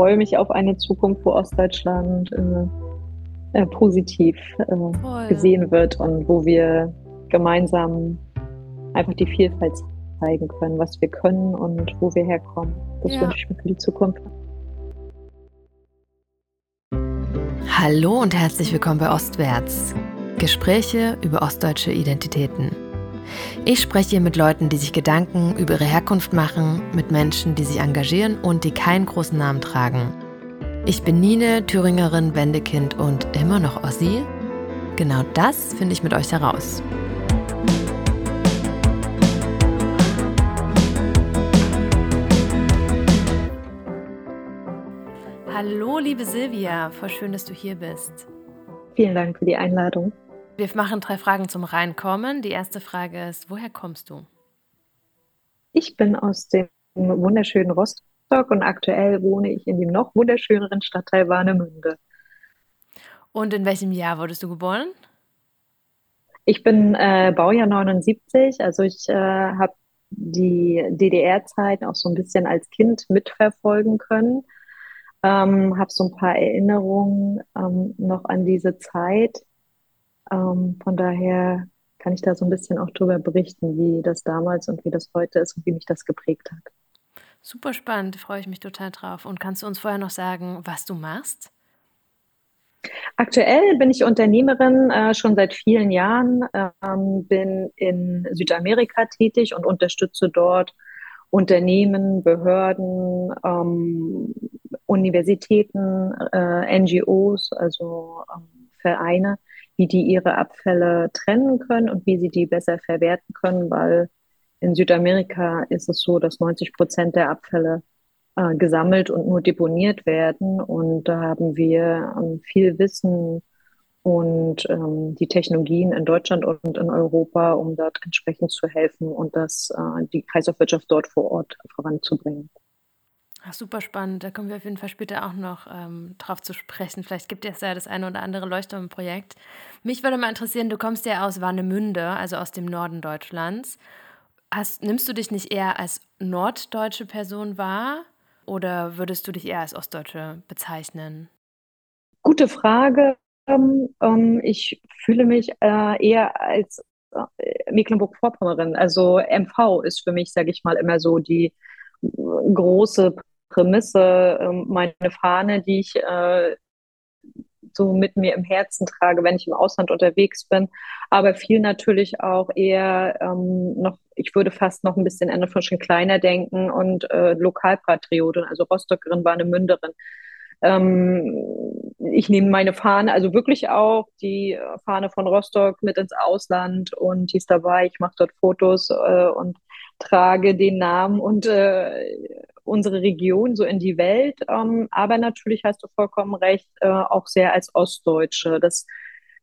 freue mich auf eine Zukunft, wo Ostdeutschland äh, äh, positiv äh, gesehen wird und wo wir gemeinsam einfach die Vielfalt zeigen können, was wir können und wo wir herkommen. Das ja. wünsche ich mir für die Zukunft. Hallo und herzlich willkommen bei Ostwärts. Gespräche über ostdeutsche Identitäten. Ich spreche hier mit Leuten, die sich Gedanken über ihre Herkunft machen, mit Menschen, die sich engagieren und die keinen großen Namen tragen. Ich bin Nine, Thüringerin, Wendekind und immer noch Ossi. Genau das finde ich mit euch heraus. Hallo, liebe Silvia, voll schön, dass du hier bist. Vielen Dank für die Einladung. Wir machen drei Fragen zum Reinkommen. Die erste Frage ist, woher kommst du? Ich bin aus dem wunderschönen Rostock und aktuell wohne ich in dem noch wunderschöneren Stadtteil Warnemünde. Und in welchem Jahr wurdest du geboren? Ich bin äh, Baujahr 79, also ich äh, habe die DDR-Zeit auch so ein bisschen als Kind mitverfolgen können. Ähm, habe so ein paar Erinnerungen ähm, noch an diese Zeit. Ähm, von daher kann ich da so ein bisschen auch drüber berichten, wie das damals und wie das heute ist und wie mich das geprägt hat. Super spannend, freue ich mich total drauf. Und kannst du uns vorher noch sagen, was du machst? Aktuell bin ich Unternehmerin äh, schon seit vielen Jahren, ähm, bin in Südamerika tätig und unterstütze dort Unternehmen, Behörden, ähm, Universitäten, äh, NGOs, also ähm, Vereine, wie die ihre Abfälle trennen können und wie sie die besser verwerten können, weil in Südamerika ist es so, dass 90 Prozent der Abfälle äh, gesammelt und nur deponiert werden. Und da haben wir ähm, viel Wissen und ähm, die Technologien in Deutschland und in Europa, um dort entsprechend zu helfen und das, äh, die Kreislaufwirtschaft dort vor Ort voranzubringen. Ach, super spannend. Da kommen wir auf jeden Fall später auch noch ähm, drauf zu sprechen. Vielleicht gibt es ja das eine oder andere Leuchtturmprojekt. Mich würde mal interessieren, du kommst ja aus Warnemünde, also aus dem Norden Deutschlands. Hast, nimmst du dich nicht eher als norddeutsche Person wahr oder würdest du dich eher als Ostdeutsche bezeichnen? Gute Frage. Ähm, ähm ich fühle mich äh, eher als äh, Mecklenburg-Vorpommerin. Also MV ist für mich, sage ich mal, immer so die äh, große Prämisse, ähm, meine Fahne, die ich äh, so mit mir im Herzen trage, wenn ich im Ausland unterwegs bin. Aber viel natürlich auch eher ähm, noch, ich würde fast noch ein bisschen Anne-Frischchen kleiner denken und äh, Lokalpatriotin, also Rostockerin, Warnemünderin. Ähm, ich nehme meine Fahne, also wirklich auch die Fahne von Rostock mit ins Ausland und die ist dabei. Ich mache dort Fotos äh, und trage den Namen und äh, unsere Region so in die Welt. Ähm, aber natürlich hast du vollkommen recht, äh, auch sehr als Ostdeutsche. Das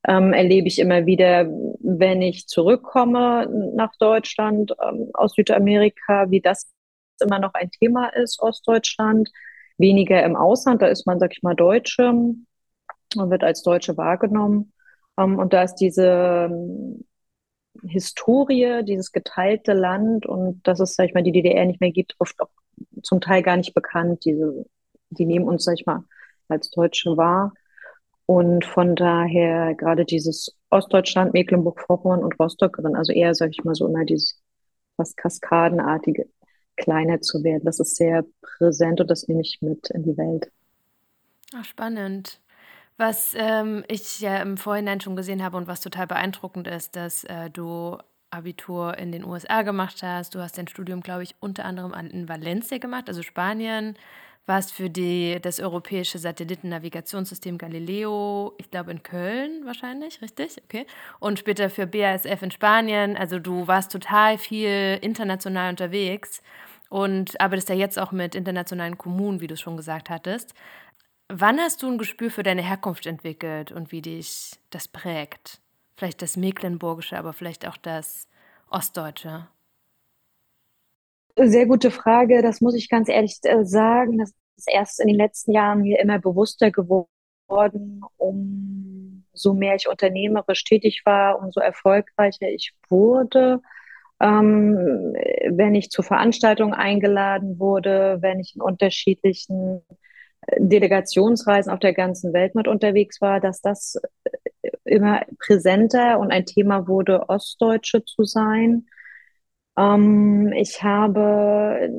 ähm, erlebe ich immer wieder, wenn ich zurückkomme nach Deutschland ähm, aus Südamerika, wie das immer noch ein Thema ist, Ostdeutschland. Weniger im Ausland, da ist man, sag ich mal, Deutsche, man wird als Deutsche wahrgenommen. Ähm, und da ist diese Historie, dieses geteilte Land und dass es, sag ich mal, die DDR nicht mehr gibt, oft auch zum Teil gar nicht bekannt. Diese, die nehmen uns, sag ich mal, als Deutsche wahr. Und von daher gerade dieses Ostdeutschland, Mecklenburg-Vorpommern und Rostock drin, also eher, sag ich mal, so immer dieses fast kaskadenartige, kleiner zu werden. Das ist sehr präsent und das nehme ich mit in die Welt. Ach, spannend. Was ähm, ich ja im Vorhinein schon gesehen habe und was total beeindruckend ist, dass äh, du Abitur in den USA gemacht hast. Du hast dein Studium, glaube ich, unter anderem in Valencia gemacht, also Spanien. Warst für die, das europäische Satellitennavigationssystem Galileo, ich glaube in Köln wahrscheinlich, richtig? Okay. Und später für BASF in Spanien. Also du warst total viel international unterwegs und arbeitest ja jetzt auch mit internationalen Kommunen, wie du schon gesagt hattest. Wann hast du ein Gespür für deine Herkunft entwickelt und wie dich das prägt? Vielleicht das Mecklenburgische, aber vielleicht auch das Ostdeutsche. Sehr gute Frage. Das muss ich ganz ehrlich äh, sagen. Das ist erst in den letzten Jahren mir immer bewusster geworden, umso mehr ich unternehmerisch tätig war, umso erfolgreicher ich wurde. Ähm, wenn ich zu Veranstaltungen eingeladen wurde, wenn ich in unterschiedlichen Delegationsreisen auf der ganzen Welt mit unterwegs war, dass das immer präsenter und ein Thema wurde, Ostdeutsche zu sein. Ähm, ich habe,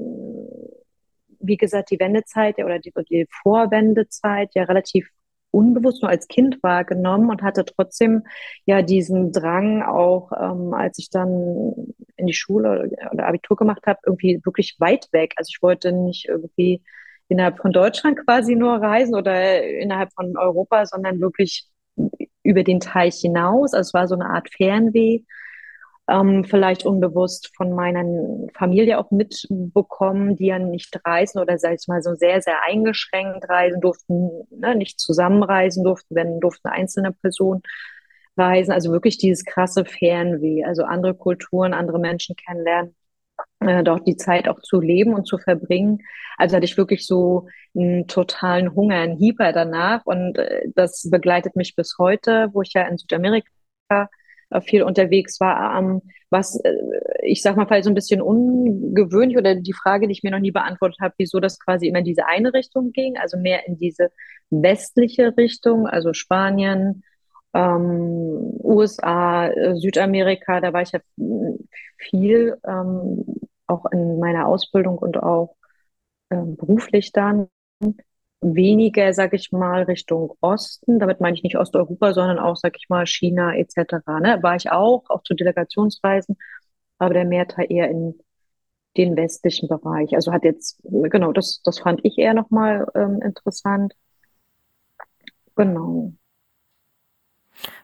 wie gesagt, die Wendezeit oder die, die Vorwendezeit ja relativ unbewusst nur als Kind wahrgenommen und hatte trotzdem ja diesen Drang auch, ähm, als ich dann in die Schule oder Abitur gemacht habe, irgendwie wirklich weit weg. Also ich wollte nicht irgendwie innerhalb von Deutschland quasi nur reisen oder innerhalb von Europa, sondern wirklich über den Teich hinaus. Also es war so eine Art Fernweh ähm, vielleicht unbewusst von meiner Familie auch mitbekommen, die ja nicht reisen oder sag ich mal so sehr, sehr eingeschränkt reisen durften, ne, nicht zusammenreisen durften, wenn durften einzelne Personen reisen. Also wirklich dieses krasse Fernweh, also andere Kulturen, andere Menschen kennenlernen, äh, dort die Zeit auch zu leben und zu verbringen. Also hatte ich wirklich so einen totalen Hunger, einen Hieber danach und äh, das begleitet mich bis heute, wo ich ja in Südamerika viel unterwegs war, was äh, ich sag mal vielleicht so ein bisschen ungewöhnlich oder die Frage, die ich mir noch nie beantwortet habe, wieso das quasi immer in diese eine Richtung ging, also mehr in diese westliche Richtung, also Spanien, ähm, USA, äh, Südamerika, da war ich ja viel, ähm, auch in meiner Ausbildung und auch ähm, beruflich dann weniger, sag ich mal, Richtung Osten. Damit meine ich nicht Osteuropa, sondern auch, sag ich mal, China etc. Ne? War ich auch, auch zu Delegationsreisen, aber der Mehrteil eher in den westlichen Bereich. Also hat jetzt, genau, das, das fand ich eher nochmal ähm, interessant. Genau.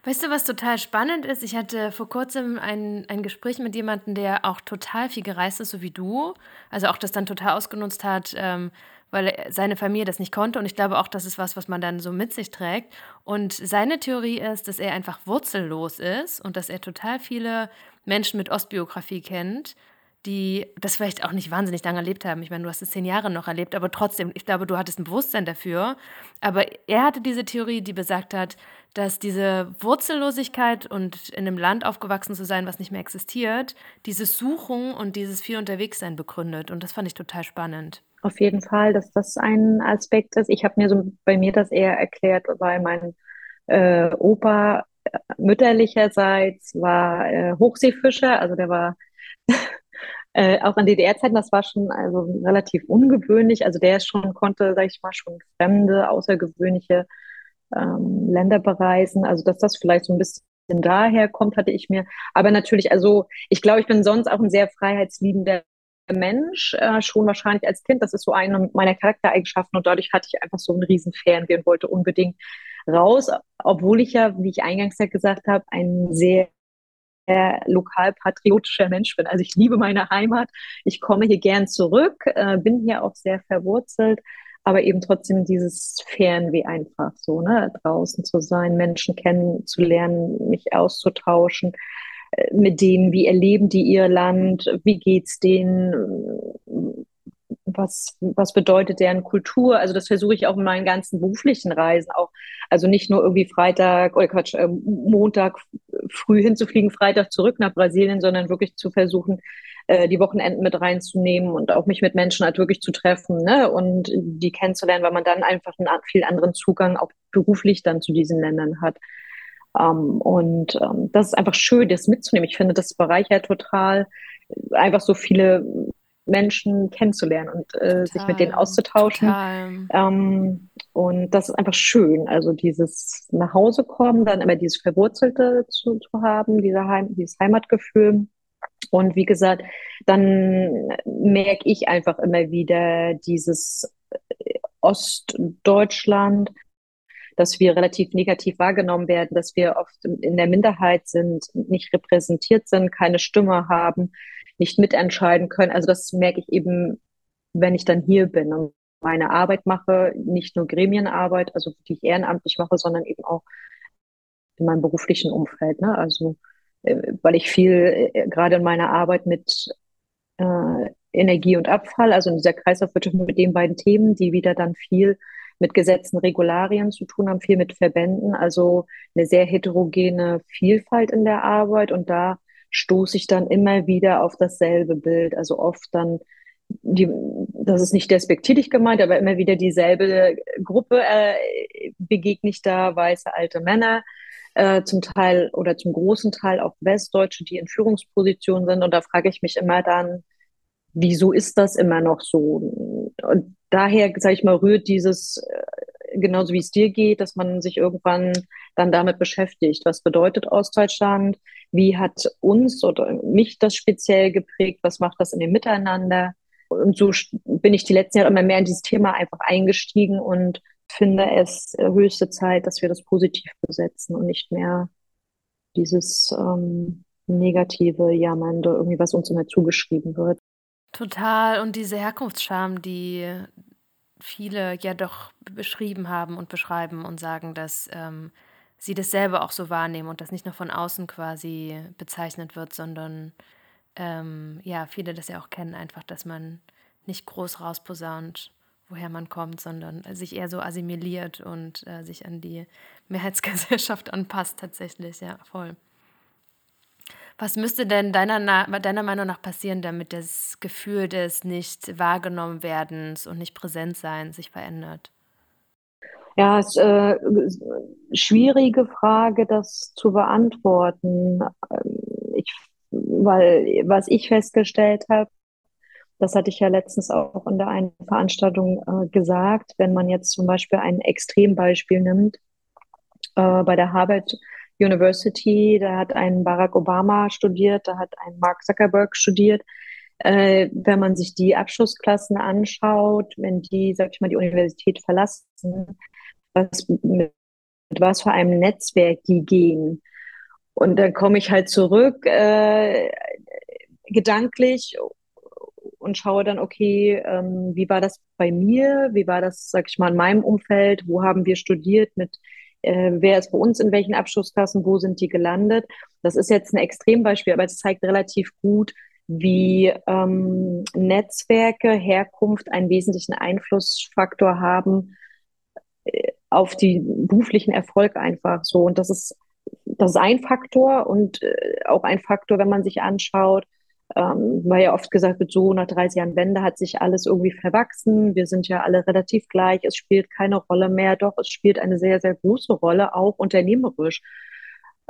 Weißt du, was total spannend ist? Ich hatte vor kurzem ein, ein Gespräch mit jemandem, der auch total viel gereist ist, so wie du. Also auch das dann total ausgenutzt hat, ähm, weil seine Familie das nicht konnte. Und ich glaube auch, das ist was, was man dann so mit sich trägt. Und seine Theorie ist, dass er einfach wurzellos ist und dass er total viele Menschen mit Ostbiografie kennt, die das vielleicht auch nicht wahnsinnig lange erlebt haben. Ich meine, du hast es zehn Jahre noch erlebt, aber trotzdem, ich glaube, du hattest ein Bewusstsein dafür. Aber er hatte diese Theorie, die besagt hat, dass diese Wurzellosigkeit und in einem Land aufgewachsen zu sein, was nicht mehr existiert, dieses Suchen und dieses viel Unterwegssein begründet. Und das fand ich total spannend. Auf jeden Fall, dass das ein Aspekt ist. Ich habe mir so bei mir das eher erklärt, weil mein äh, Opa äh, mütterlicherseits war äh, Hochseefischer, also der war äh, auch in DDR-Zeiten, das war schon also relativ ungewöhnlich. Also der schon konnte, sag ich mal, schon fremde, außergewöhnliche ähm, Länder bereisen. Also dass das vielleicht so ein bisschen daher kommt, hatte ich mir. Aber natürlich, also ich glaube, ich bin sonst auch ein sehr freiheitsliebender Mensch, äh, schon wahrscheinlich als Kind. Das ist so eine meiner Charaktereigenschaften und dadurch hatte ich einfach so einen riesen Fernweh und wollte unbedingt raus, obwohl ich ja, wie ich eingangs ja gesagt habe, ein sehr lokalpatriotischer Mensch bin. Also ich liebe meine Heimat, ich komme hier gern zurück, äh, bin hier auch sehr verwurzelt, aber eben trotzdem dieses Fernweh einfach so, ne, draußen zu sein, Menschen kennenzulernen, mich auszutauschen mit denen, wie erleben die ihr Land, wie geht's denen, was, was bedeutet deren Kultur? Also das versuche ich auch in meinen ganzen beruflichen Reisen auch. Also nicht nur irgendwie Freitag oder Quatsch, äh, Montag früh hinzufliegen, Freitag zurück nach Brasilien, sondern wirklich zu versuchen, äh, die Wochenenden mit reinzunehmen und auch mich mit Menschen halt wirklich zu treffen ne? und die kennenzulernen, weil man dann einfach einen viel anderen Zugang auch beruflich dann zu diesen Ländern hat. Ähm, und ähm, das ist einfach schön, das mitzunehmen. Ich finde, das bereichert total, einfach so viele Menschen kennenzulernen und äh, sich mit denen auszutauschen. Ähm, und das ist einfach schön. Also dieses nach Hause kommen, dann immer dieses Verwurzelte zu, zu haben, dieser Heim, dieses Heimatgefühl. Und wie gesagt, dann merke ich einfach immer wieder dieses äh, Ostdeutschland, dass wir relativ negativ wahrgenommen werden, dass wir oft in der Minderheit sind, nicht repräsentiert sind, keine Stimme haben, nicht mitentscheiden können. Also das merke ich eben, wenn ich dann hier bin und meine Arbeit mache, nicht nur Gremienarbeit, also die ich ehrenamtlich mache, sondern eben auch in meinem beruflichen Umfeld. Ne? Also äh, weil ich viel äh, gerade in meiner Arbeit mit äh, Energie und Abfall, also in dieser Kreislaufwirtschaft mit den beiden Themen, die wieder dann viel mit Gesetzen, Regularien zu tun haben, viel mit Verbänden, also eine sehr heterogene Vielfalt in der Arbeit und da stoße ich dann immer wieder auf dasselbe Bild, also oft dann die das ist nicht despektierlich gemeint, aber immer wieder dieselbe Gruppe äh, begegne ich da, weiße alte Männer, äh, zum Teil oder zum großen Teil auch Westdeutsche, die in Führungspositionen sind. Und da frage ich mich immer dann, wieso ist das immer noch so? Und daher, sage ich mal, rührt dieses, äh, genauso wie es dir geht, dass man sich irgendwann dann damit beschäftigt. Was bedeutet Ostdeutschland? Wie hat uns oder mich das speziell geprägt? Was macht das in dem Miteinander? Und so bin ich die letzten Jahre immer mehr in dieses Thema einfach eingestiegen und finde es höchste Zeit, dass wir das positiv besetzen und nicht mehr dieses ähm, negative, jammernde, irgendwie was uns immer zugeschrieben wird. Total. Und diese Herkunftsscham, die viele ja doch beschrieben haben und beschreiben und sagen, dass ähm, sie das selber auch so wahrnehmen und das nicht nur von außen quasi bezeichnet wird, sondern ähm, ja, viele das ja auch kennen, einfach, dass man nicht groß rausposaunt, woher man kommt, sondern sich eher so assimiliert und äh, sich an die Mehrheitsgesellschaft anpasst, tatsächlich, ja, voll. Was müsste denn deiner, deiner Meinung nach passieren, damit das Gefühl des nicht wahrgenommen werdens und nicht präsent sein sich verändert? Ja, es ist äh, schwierige Frage, das zu beantworten. Ähm, ich, weil was ich festgestellt habe, das hatte ich ja letztens auch in der einen Veranstaltung äh, gesagt, wenn man jetzt zum Beispiel ein Extrembeispiel nimmt, äh, bei der Harvard University, da hat ein Barack Obama studiert, da hat ein Mark Zuckerberg studiert. Äh, wenn man sich die Abschlussklassen anschaut, wenn die, sag ich mal, die Universität verlassen, was, mit was für einem Netzwerk die gehen. Und dann komme ich halt zurück, äh, gedanklich und schaue dann, okay, ähm, wie war das bei mir? Wie war das, sag ich mal, in meinem Umfeld? Wo haben wir studiert? Mit äh, wer ist bei uns in welchen Abschlussklassen? Wo sind die gelandet? Das ist jetzt ein Extrembeispiel, aber es zeigt relativ gut, wie ähm, Netzwerke, Herkunft einen wesentlichen Einflussfaktor haben äh, auf den beruflichen Erfolg einfach so. Und das ist, das ist ein Faktor und äh, auch ein Faktor, wenn man sich anschaut, ähm, weil ja oft gesagt wird, so nach 30 Jahren Wende hat sich alles irgendwie verwachsen. Wir sind ja alle relativ gleich. Es spielt keine Rolle mehr. Doch, es spielt eine sehr, sehr große Rolle, auch unternehmerisch.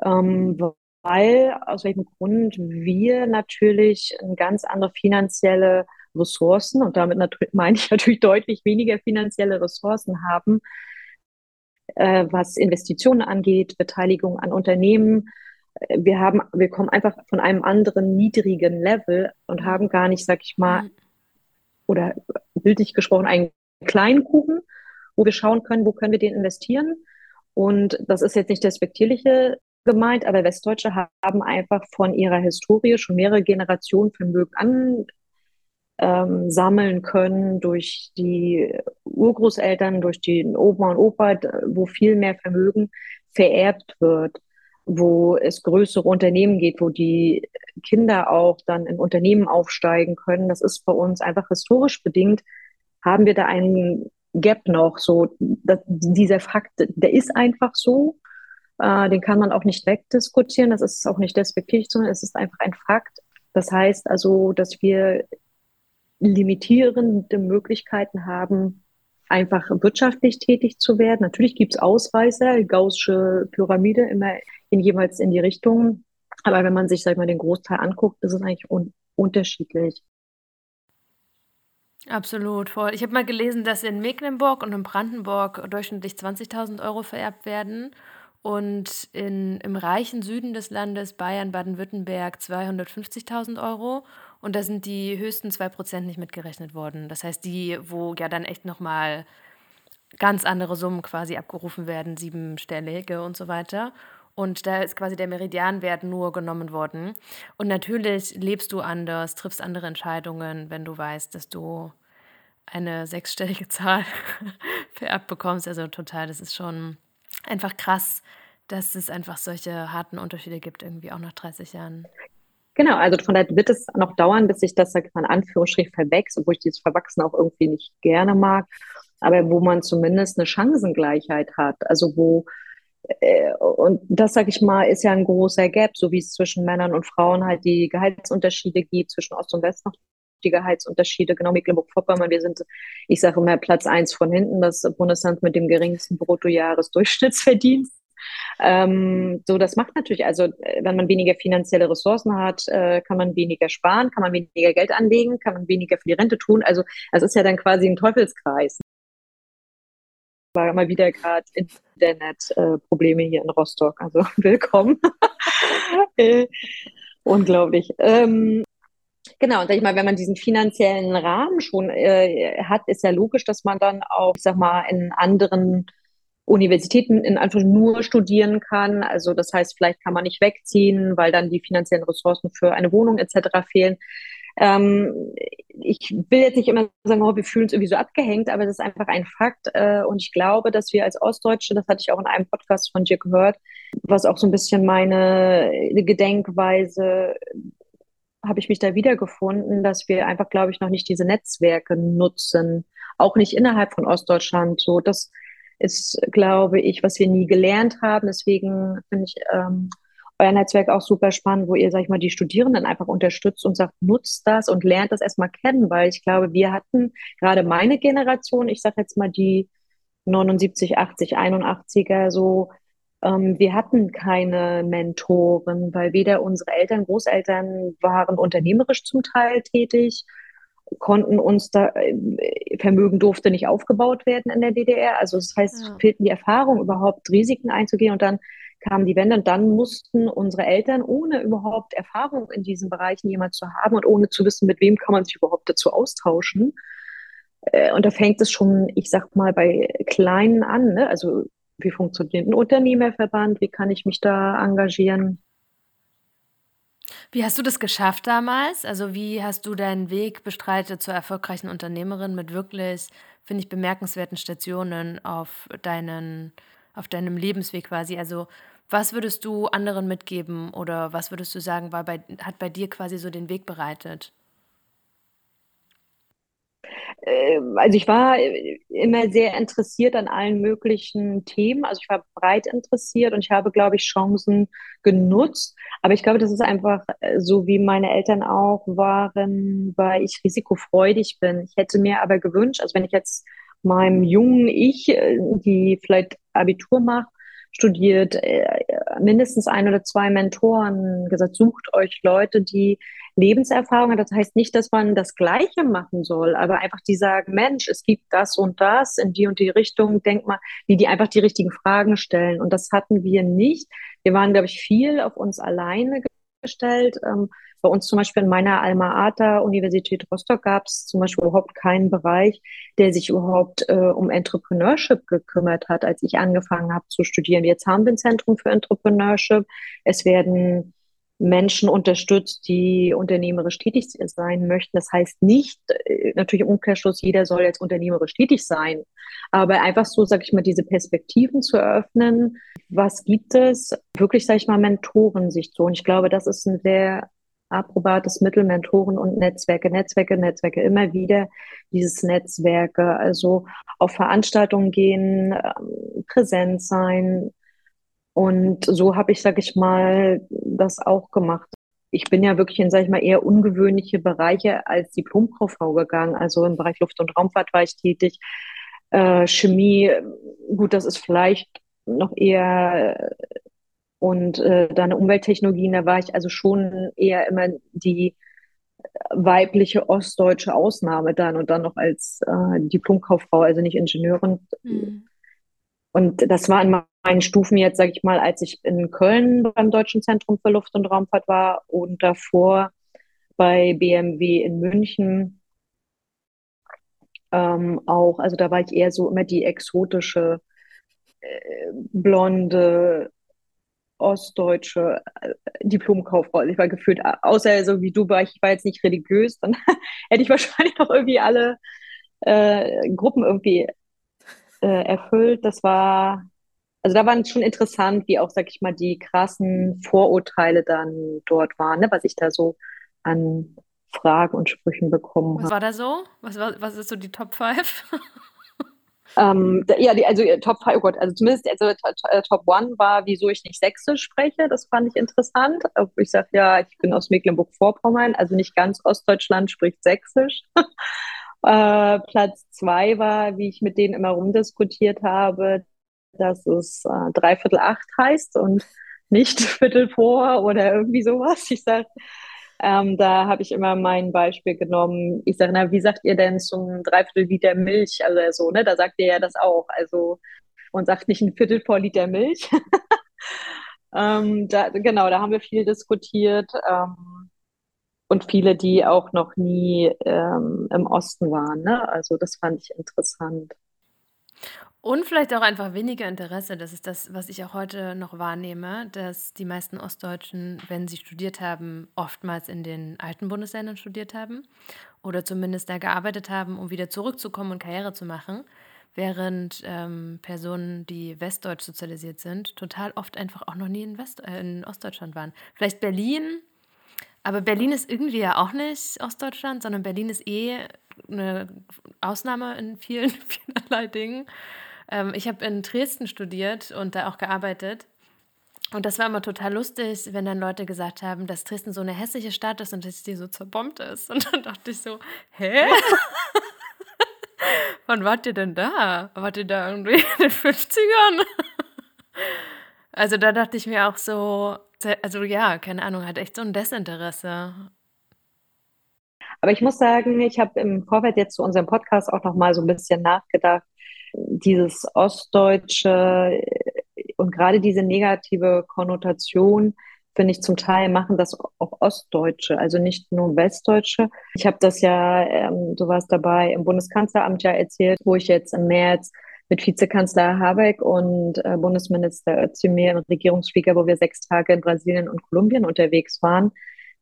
Ähm, weil, aus welchem Grund wir natürlich ganz andere finanzielle Ressourcen und damit meine ich natürlich deutlich weniger finanzielle Ressourcen haben, äh, was Investitionen angeht, Beteiligung an Unternehmen, wir haben, wir kommen einfach von einem anderen niedrigen Level und haben gar nicht, sag ich mal, mhm. oder bildlich gesprochen, einen kleinen Kuchen, wo wir schauen können, wo können wir den investieren. Und das ist jetzt nicht despektierliche gemeint, aber Westdeutsche haben einfach von ihrer Historie schon mehrere Generationen Vermögen an, ähm, sammeln können durch die Urgroßeltern, durch den Oma und Opa, wo viel mehr Vermögen vererbt wird wo es größere Unternehmen geht, wo die Kinder auch dann in Unternehmen aufsteigen können. Das ist bei uns einfach historisch bedingt, haben wir da einen Gap noch. So, dass, dieser Fakt, der ist einfach so. Äh, den kann man auch nicht wegdiskutieren. Das ist auch nicht despektierlich, sondern es ist einfach ein Fakt. Das heißt also, dass wir limitierende Möglichkeiten haben, einfach wirtschaftlich tätig zu werden. Natürlich gibt es Ausreißer, gaussische Pyramide immer in jeweils in die Richtung. Aber wenn man sich, sag ich mal, den Großteil anguckt, ist es eigentlich un unterschiedlich. Absolut, voll. Ich habe mal gelesen, dass in Mecklenburg und in Brandenburg durchschnittlich 20.000 Euro vererbt werden und in, im reichen Süden des Landes, Bayern, Baden-Württemberg, 250.000 Euro. Und da sind die höchsten 2% nicht mitgerechnet worden. Das heißt, die, wo ja dann echt nochmal ganz andere Summen quasi abgerufen werden, siebenstellige und so weiter. Und da ist quasi der Meridianwert nur genommen worden. Und natürlich lebst du anders, triffst andere Entscheidungen, wenn du weißt, dass du eine sechsstellige Zahl vererbt bekommst. Also total, das ist schon einfach krass, dass es einfach solche harten Unterschiede gibt, irgendwie auch nach 30 Jahren. Genau, also von daher wird es noch dauern, bis sich das, sag ich mal, in Anführungsstrich verwächst, obwohl ich dieses Verwachsen auch irgendwie nicht gerne mag, aber wo man zumindest eine Chancengleichheit hat, also wo äh, und das, sag ich mal, ist ja ein großer Gap, so wie es zwischen Männern und Frauen halt die Gehaltsunterschiede gibt, zwischen Ost und West noch die Gehaltsunterschiede. Genau, Mecklenburg-Vorpommern, wir sind, ich sage immer, Platz eins von hinten, das Bundesland mit dem geringsten Bruttojahresdurchschnittsverdienst. Ähm, so, das macht natürlich, also wenn man weniger finanzielle Ressourcen hat, äh, kann man weniger sparen, kann man weniger Geld anlegen, kann man weniger für die Rente tun. Also es ist ja dann quasi ein Teufelskreis. War mal wieder gerade Internetprobleme äh, hier in Rostock. Also willkommen. äh, unglaublich. Ähm, Genau, und ich mal, wenn man diesen finanziellen Rahmen schon äh, hat, ist ja logisch, dass man dann auch, ich sag mal, in anderen Universitäten in einfach nur studieren kann. Also das heißt, vielleicht kann man nicht wegziehen, weil dann die finanziellen Ressourcen für eine Wohnung etc. fehlen. Ähm, ich will jetzt nicht immer sagen, oh, wir fühlen uns irgendwie so abgehängt, aber das ist einfach ein Fakt. Äh, und ich glaube, dass wir als Ostdeutsche, das hatte ich auch in einem Podcast von dir gehört, was auch so ein bisschen meine Gedenkweise habe ich mich da wiedergefunden, dass wir einfach, glaube ich, noch nicht diese Netzwerke nutzen, auch nicht innerhalb von Ostdeutschland. So, das ist, glaube ich, was wir nie gelernt haben. Deswegen finde ich ähm, euer Netzwerk auch super spannend, wo ihr, sag ich mal, die Studierenden einfach unterstützt und sagt, nutzt das und lernt das erstmal kennen, weil ich glaube, wir hatten gerade meine Generation, ich sage jetzt mal die 79, 80, 81er, so, ähm, wir hatten keine Mentoren, weil weder unsere Eltern, Großeltern waren unternehmerisch zum Teil tätig, konnten uns da, äh, Vermögen durfte nicht aufgebaut werden in der DDR. Also das heißt, ja. fehlten die Erfahrung, überhaupt Risiken einzugehen und dann kamen die Wende und dann mussten unsere Eltern, ohne überhaupt Erfahrung in diesen Bereichen jemand zu haben und ohne zu wissen, mit wem kann man sich überhaupt dazu austauschen. Äh, und da fängt es schon, ich sag mal, bei Kleinen an. Ne? Also wie funktioniert ein Unternehmerverband? Wie kann ich mich da engagieren? Wie hast du das geschafft damals? Also, wie hast du deinen Weg bestreitet zur erfolgreichen Unternehmerin mit wirklich, finde ich, bemerkenswerten Stationen auf deinen auf deinem Lebensweg quasi? Also, was würdest du anderen mitgeben oder was würdest du sagen, war bei hat bei dir quasi so den Weg bereitet? Ähm, also ich war äh, immer sehr interessiert an allen möglichen Themen. Also ich war breit interessiert und ich habe, glaube ich, Chancen genutzt. Aber ich glaube, das ist einfach äh, so, wie meine Eltern auch waren, weil ich risikofreudig bin. Ich hätte mir aber gewünscht, also wenn ich jetzt meinem jungen Ich, äh, die vielleicht Abitur macht, studiert, mindestens ein oder zwei Mentoren gesagt, sucht euch Leute, die Lebenserfahrung hat. Das heißt nicht, dass man das Gleiche machen soll, aber einfach die sagen, Mensch, es gibt das und das in die und die Richtung, denk mal, die, die einfach die richtigen Fragen stellen. Und das hatten wir nicht. Wir waren, glaube ich, viel auf uns alleine gestellt. Ähm, bei uns zum Beispiel in meiner Alma Ata Universität Rostock gab es zum Beispiel überhaupt keinen Bereich, der sich überhaupt äh, um Entrepreneurship gekümmert hat, als ich angefangen habe zu studieren. Jetzt haben wir ein Zentrum für Entrepreneurship. Es werden Menschen unterstützt, die unternehmerisch tätig sein möchten. Das heißt nicht, äh, natürlich im Umkehrschluss, jeder soll jetzt unternehmerisch tätig sein, aber einfach so, sage ich mal, diese Perspektiven zu eröffnen. Was gibt es? Wirklich, sage ich mal, Mentorensicht so. Und ich glaube, das ist ein sehr approbates Mittel, Mentoren und Netzwerke, Netzwerke, Netzwerke, immer wieder dieses Netzwerke, also auf Veranstaltungen gehen, ähm, präsent sein, und so habe ich, sag ich mal, das auch gemacht. Ich bin ja wirklich in, sag ich mal, eher ungewöhnliche Bereiche als Diplomkauffrau gegangen. Also im Bereich Luft- und Raumfahrt war ich tätig. Äh, Chemie, gut, das ist vielleicht noch eher und äh, dann Umwelttechnologien, da war ich also schon eher immer die weibliche ostdeutsche Ausnahme dann und dann noch als äh, Diplomkauffrau, also nicht Ingenieurin. Mhm. Und das war in Stufen jetzt, sage ich mal, als ich in Köln beim Deutschen Zentrum für Luft- und Raumfahrt war und davor bei BMW in München ähm, auch. Also da war ich eher so immer die exotische, äh, blonde, ostdeutsche äh, Diplomkauffrau. Ich war gefühlt, außer so wie du war, ich war jetzt nicht religiös, dann hätte ich wahrscheinlich noch irgendwie alle äh, Gruppen irgendwie äh, erfüllt. Das war, also da waren schon interessant, wie auch, sag ich mal, die krassen Vorurteile dann dort waren, ne, was ich da so an Fragen und Sprüchen bekommen habe. Was war da so? Was, war, was ist so die Top 5? Ähm, ja, die, also äh, Top 5, oh Gott, also zumindest also, äh, Top 1 war, wieso ich nicht Sächsisch spreche. Das fand ich interessant. Ich sage ja, ich bin aus Mecklenburg-Vorpommern, also nicht ganz Ostdeutschland spricht Sächsisch. äh, Platz 2 war, wie ich mit denen immer rumdiskutiert habe, dass es äh, Dreiviertel acht heißt und nicht Viertel vor oder irgendwie sowas. Ich sage, ähm, da habe ich immer mein Beispiel genommen. Ich sage, na, wie sagt ihr denn zum Dreiviertel Liter Milch? Also so, ne? Da sagt ihr ja das auch. Also und sagt nicht ein Viertel vor Liter Milch. ähm, da, genau, da haben wir viel diskutiert. Ähm, und viele, die auch noch nie ähm, im Osten waren. Ne? Also das fand ich interessant. Und vielleicht auch einfach weniger Interesse. Das ist das, was ich auch heute noch wahrnehme, dass die meisten Ostdeutschen, wenn sie studiert haben, oftmals in den alten Bundesländern studiert haben oder zumindest da gearbeitet haben, um wieder zurückzukommen und Karriere zu machen. Während ähm, Personen, die westdeutsch sozialisiert sind, total oft einfach auch noch nie in, West äh, in Ostdeutschland waren. Vielleicht Berlin, aber Berlin ist irgendwie ja auch nicht Ostdeutschland, sondern Berlin ist eh eine Ausnahme in vielen, vielerlei Dingen. Ähm, ich habe in Dresden studiert und da auch gearbeitet. Und das war immer total lustig, wenn dann Leute gesagt haben, dass Dresden so eine hässliche Stadt ist und dass die so zerbombt ist. Und dann dachte ich so, hä? Wann wart ihr denn da? Wart ihr da irgendwie in den 50ern? Also da dachte ich mir auch so, also ja, keine Ahnung, hat echt so ein Desinteresse. Aber ich muss sagen, ich habe im Vorfeld jetzt zu unserem Podcast auch noch mal so ein bisschen nachgedacht, dieses Ostdeutsche und gerade diese negative Konnotation, finde ich, zum Teil machen das auch Ostdeutsche, also nicht nur Westdeutsche. Ich habe das ja, ähm, du warst dabei, im Bundeskanzleramt ja erzählt, wo ich jetzt im März mit Vizekanzler Habeck und äh, Bundesminister Özdemir im Regierungsflieger, wo wir sechs Tage in Brasilien und Kolumbien unterwegs waren,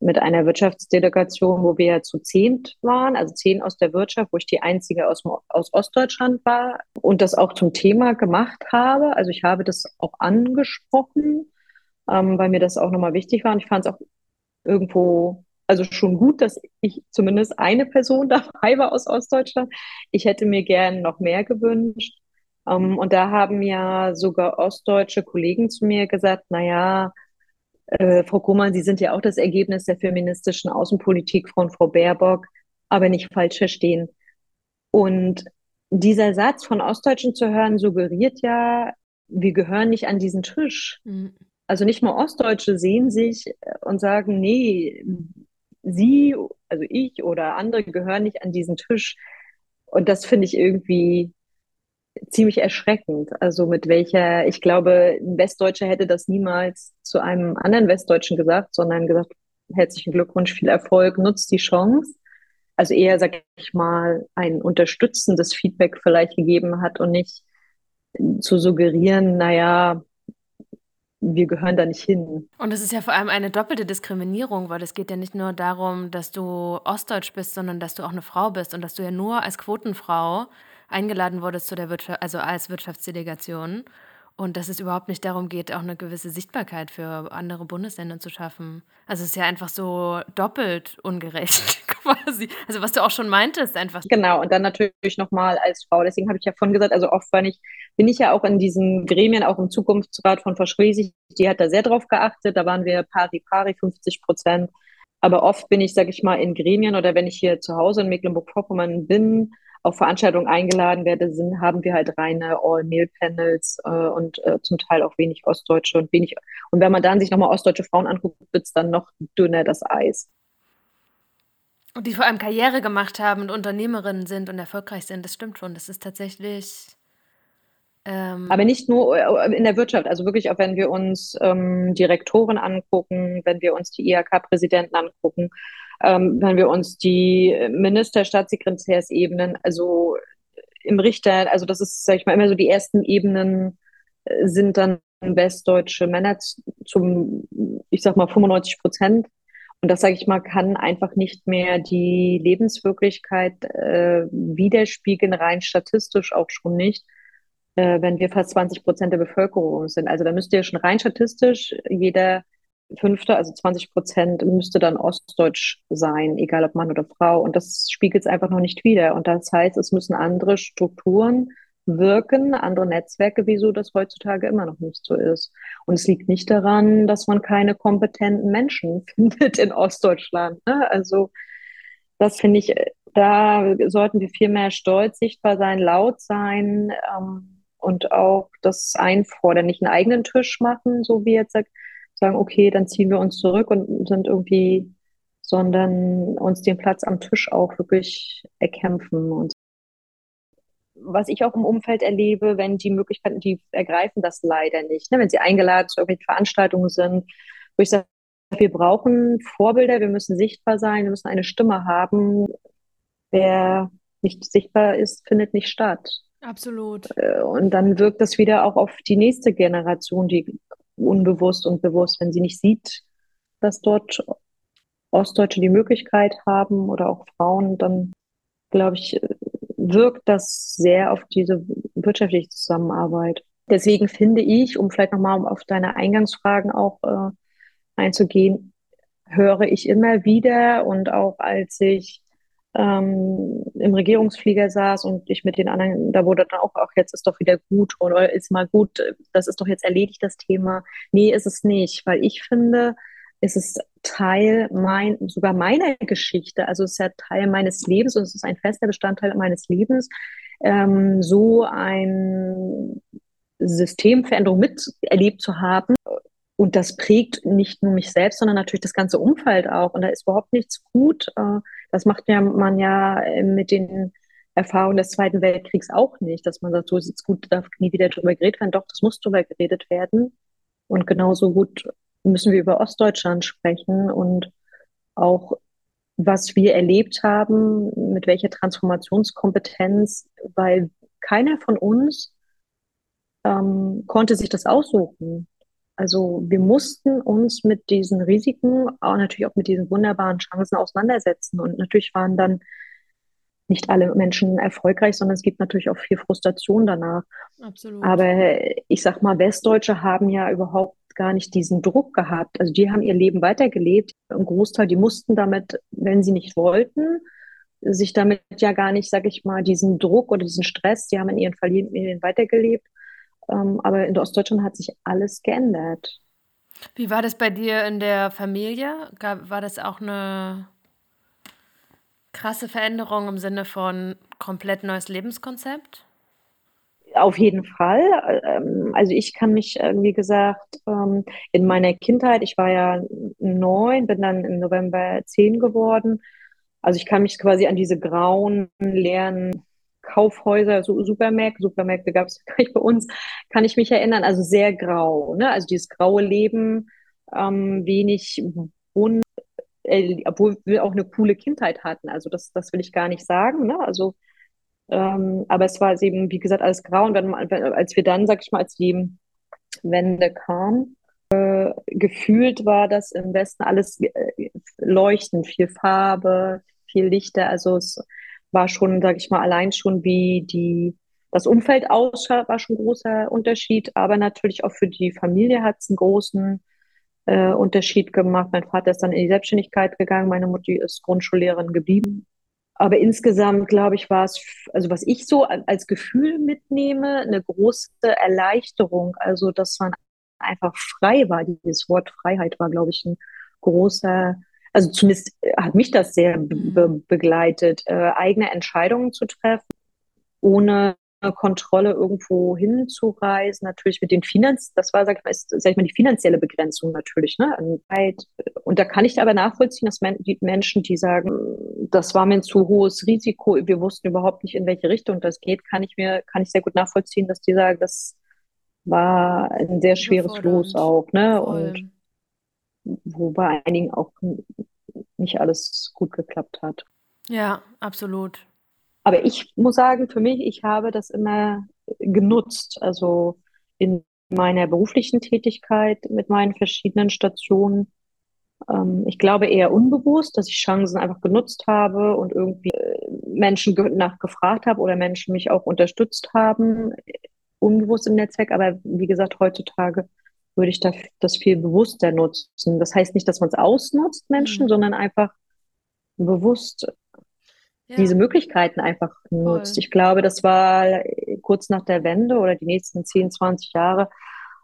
mit einer Wirtschaftsdelegation, wo wir zu zehnt waren, also zehn aus der Wirtschaft, wo ich die einzige aus, aus Ostdeutschland war und das auch zum Thema gemacht habe. Also ich habe das auch angesprochen, ähm, weil mir das auch nochmal wichtig war. Und ich fand es auch irgendwo, also schon gut, dass ich zumindest eine Person dabei war aus Ostdeutschland. Ich hätte mir gern noch mehr gewünscht. Ähm, und da haben ja sogar ostdeutsche Kollegen zu mir gesagt, na ja, äh, Frau Kuhlmann, Sie sind ja auch das Ergebnis der feministischen Außenpolitik von Frau Baerbock, aber nicht falsch verstehen. Und dieser Satz von Ostdeutschen zu hören suggeriert ja, wir gehören nicht an diesen Tisch. Mhm. Also nicht mal Ostdeutsche sehen sich und sagen, nee, Sie, also ich oder andere gehören nicht an diesen Tisch. Und das finde ich irgendwie ziemlich erschreckend. Also mit welcher, ich glaube, ein Westdeutscher hätte das niemals zu einem anderen Westdeutschen gesagt, sondern gesagt, herzlichen Glückwunsch, viel Erfolg, nutzt die Chance. Also eher, sag ich mal, ein unterstützendes Feedback vielleicht gegeben hat und nicht zu suggerieren, naja, wir gehören da nicht hin. Und es ist ja vor allem eine doppelte Diskriminierung, weil es geht ja nicht nur darum, dass du Ostdeutsch bist, sondern dass du auch eine Frau bist und dass du ja nur als Quotenfrau eingeladen wurdest zu der Wirtschaft, also als Wirtschaftsdelegation. Und dass es überhaupt nicht darum geht, auch eine gewisse Sichtbarkeit für andere Bundesländer zu schaffen. Also es ist ja einfach so doppelt ungerecht quasi. Also was du auch schon meintest, einfach. Genau, und dann natürlich nochmal als Frau. Deswegen habe ich ja vorhin gesagt, also oft bin ich, bin ich ja auch in diesen Gremien, auch im Zukunftsrat von Frau Schwesig, die hat da sehr drauf geachtet. Da waren wir pari pari, 50 Prozent. Aber oft bin ich, sage ich mal, in Gremien oder wenn ich hier zu Hause in Mecklenburg-Vorpommern bin, auf Veranstaltungen eingeladen werde, sind, haben wir halt reine All-Male-Panels äh, und äh, zum Teil auch wenig Ostdeutsche und wenig. Und wenn man dann sich nochmal ostdeutsche Frauen anguckt, wird es dann noch dünner das Eis. Und die vor allem Karriere gemacht haben und Unternehmerinnen sind und erfolgreich sind, das stimmt schon. Das ist tatsächlich. Ähm Aber nicht nur äh, in der Wirtschaft, also wirklich auch wenn wir uns ähm, Direktoren angucken, wenn wir uns die IHK-Präsidenten angucken, ähm, wenn wir uns die Minister, Staatssekretärsebenen, also im Richter, also das ist, sag ich mal, immer so die ersten Ebenen äh, sind dann westdeutsche Männer zum, ich sag mal, 95 Prozent. Und das, sage ich mal, kann einfach nicht mehr die Lebenswirklichkeit äh, widerspiegeln, rein statistisch auch schon nicht, äh, wenn wir fast 20 Prozent der Bevölkerung sind. Also da müsste ja schon rein statistisch jeder Fünfte, also 20 Prozent, müsste dann Ostdeutsch sein, egal ob Mann oder Frau. Und das spiegelt es einfach noch nicht wieder. Und das heißt, es müssen andere Strukturen wirken, andere Netzwerke, wieso das heutzutage immer noch nicht so ist. Und es liegt nicht daran, dass man keine kompetenten Menschen findet in Ostdeutschland. Ne? Also das finde ich, da sollten wir viel mehr stolz sichtbar sein, laut sein ähm, und auch das einfordern, nicht einen eigenen Tisch machen, so wie jetzt sagen, okay, dann ziehen wir uns zurück und sind irgendwie, sondern uns den Platz am Tisch auch wirklich erkämpfen und was ich auch im Umfeld erlebe, wenn die Möglichkeiten, die ergreifen das leider nicht. Ne? Wenn sie eingeladen zu irgendwelchen Veranstaltungen sind, wo ich sage, wir brauchen Vorbilder, wir müssen sichtbar sein, wir müssen eine Stimme haben. Wer nicht sichtbar ist, findet nicht statt. Absolut. Äh, und dann wirkt das wieder auch auf die nächste Generation, die unbewusst und bewusst, wenn sie nicht sieht, dass dort Ostdeutsche die Möglichkeit haben oder auch Frauen, dann glaube ich, wirkt das sehr auf diese wirtschaftliche Zusammenarbeit. Deswegen finde ich, um vielleicht nochmal auf deine Eingangsfragen auch äh, einzugehen, höre ich immer wieder und auch als ich ähm, im Regierungsflieger saß und ich mit den anderen, da wurde dann auch, auch jetzt ist doch wieder gut oder ist mal gut, das ist doch jetzt erledigt, das Thema. Nee, ist es nicht, weil ich finde, es ist Teil mein, sogar meiner Geschichte, also es ist ja Teil meines Lebens und es ist ein fester Bestandteil meines Lebens, ähm, so ein Systemveränderung miterlebt zu haben. Und das prägt nicht nur mich selbst, sondern natürlich das ganze Umfeld auch. Und da ist überhaupt nichts gut. Äh, das macht man ja mit den Erfahrungen des Zweiten Weltkriegs auch nicht, dass man sagt, so ist es gut, darf nie wieder drüber geredet werden. Doch, das muss drüber geredet werden. Und genauso gut müssen wir über Ostdeutschland sprechen und auch was wir erlebt haben, mit welcher Transformationskompetenz, weil keiner von uns ähm, konnte sich das aussuchen. Also wir mussten uns mit diesen Risiken, aber natürlich auch mit diesen wunderbaren Chancen auseinandersetzen. Und natürlich waren dann nicht alle Menschen erfolgreich, sondern es gibt natürlich auch viel Frustration danach. Absolut. Aber ich sag mal, Westdeutsche haben ja überhaupt gar nicht diesen Druck gehabt. Also die haben ihr Leben weitergelebt. Ein Großteil, die mussten damit, wenn sie nicht wollten, sich damit ja gar nicht, sag ich mal, diesen Druck oder diesen Stress, die haben in ihren Familien weitergelebt. Ähm, aber in Ostdeutschland hat sich alles geändert. Wie war das bei dir in der Familie? war das auch eine krasse Veränderung im Sinne von komplett neues Lebenskonzept? Auf jeden Fall. Ähm, also ich kann mich, äh, wie gesagt, ähm, in meiner Kindheit, ich war ja neun, bin dann im November zehn geworden. Also ich kann mich quasi an diese grauen, leeren Kaufhäuser, Supermärkte, Supermärkte gab es gleich bei uns, kann ich mich erinnern. Also sehr grau, ne? Also dieses graue Leben, ähm, wenig bunt, äh, obwohl wir auch eine coole Kindheit hatten. Also das, das will ich gar nicht sagen. Ne? Also ähm, aber es war eben, wie gesagt, alles grau. Und wenn, als wir dann, sag ich mal, als die Wende kam, äh, gefühlt war das im Westen alles äh, leuchtend, viel Farbe, viel Lichter. Also es war schon, sag ich mal, allein schon wie die das Umfeld ausschaut, war schon ein großer Unterschied, aber natürlich auch für die Familie hat es einen großen äh, Unterschied gemacht. Mein Vater ist dann in die Selbstständigkeit gegangen, meine Mutter ist Grundschullehrerin geblieben. Aber insgesamt, glaube ich, war es, also was ich so als Gefühl mitnehme, eine große Erleichterung. Also, dass man einfach frei war. Dieses Wort Freiheit war, glaube ich, ein großer, also zumindest hat mich das sehr be mhm. begleitet, äh, eigene Entscheidungen zu treffen, ohne Kontrolle irgendwo hinzureisen, natürlich mit den Finanz, das war, sag ich mal, ist, sag ich mal, die finanzielle Begrenzung natürlich, ne. Und da kann ich aber nachvollziehen, dass men die Menschen, die sagen, das war mir ein zu hohes Risiko, wir wussten überhaupt nicht, in welche Richtung das geht, kann ich mir, kann ich sehr gut nachvollziehen, dass die sagen, das war ein sehr schweres Los auch, ne, und wo bei einigen auch nicht alles gut geklappt hat. Ja, absolut. Aber ich muss sagen, für mich, ich habe das immer genutzt. Also in meiner beruflichen Tätigkeit mit meinen verschiedenen Stationen. Ähm, ich glaube eher unbewusst, dass ich Chancen einfach genutzt habe und irgendwie äh, Menschen nachgefragt habe oder Menschen mich auch unterstützt haben, unbewusst im Netzwerk. Aber wie gesagt, heutzutage würde ich das viel bewusster nutzen. Das heißt nicht, dass man es ausnutzt, Menschen, mhm. sondern einfach bewusst ja. diese Möglichkeiten einfach nutzt. Voll. Ich glaube, das war kurz nach der Wende oder die nächsten 10, 20 Jahre,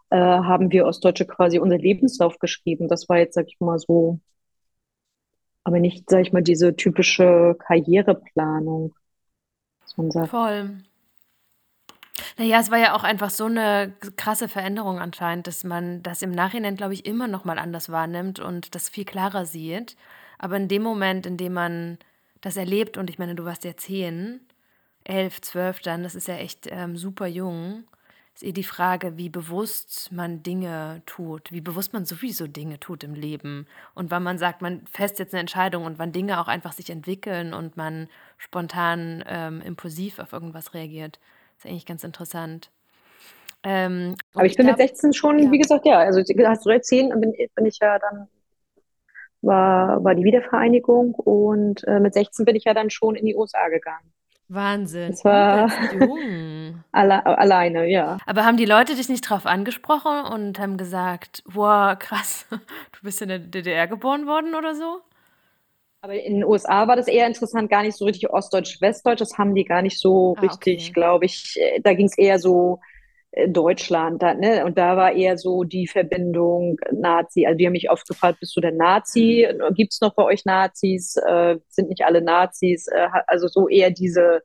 äh, haben wir Ostdeutsche quasi unser Lebenslauf geschrieben. Das war jetzt, sag ich mal, so, aber nicht, sag ich mal, diese typische Karriereplanung. Voll. Naja, es war ja auch einfach so eine krasse Veränderung anscheinend, dass man das im Nachhinein, glaube ich, immer noch mal anders wahrnimmt und das viel klarer sieht. Aber in dem Moment, in dem man das erlebt und ich meine, du warst ja zehn, elf, zwölf dann, das ist ja echt ähm, super jung, ist eh die Frage, wie bewusst man Dinge tut, wie bewusst man sowieso Dinge tut im Leben und wann man sagt, man fest jetzt eine Entscheidung und wann Dinge auch einfach sich entwickeln und man spontan ähm, impulsiv auf irgendwas reagiert. Das ist eigentlich ganz interessant. Ähm, Aber ich bin mit 16 schon, ja. wie gesagt, ja, also hast du 10, bin, bin ich ja dann war, war die Wiedervereinigung und äh, mit 16 bin ich ja dann schon in die USA gegangen. Wahnsinn. Das war jung. alle, alleine, ja. Aber haben die Leute dich nicht drauf angesprochen und haben gesagt, wow, krass, du bist in der DDR geboren worden oder so? Aber in den USA war das eher interessant, gar nicht so richtig Ostdeutsch, Westdeutsch. Das haben die gar nicht so ah, richtig, okay. glaube ich. Äh, da ging es eher so äh, Deutschland, da, ne? Und da war eher so die Verbindung Nazi. Also die haben mich oft gefragt, bist du denn Nazi? Gibt es noch bei euch Nazis? Äh, sind nicht alle Nazis? Äh, also so eher diese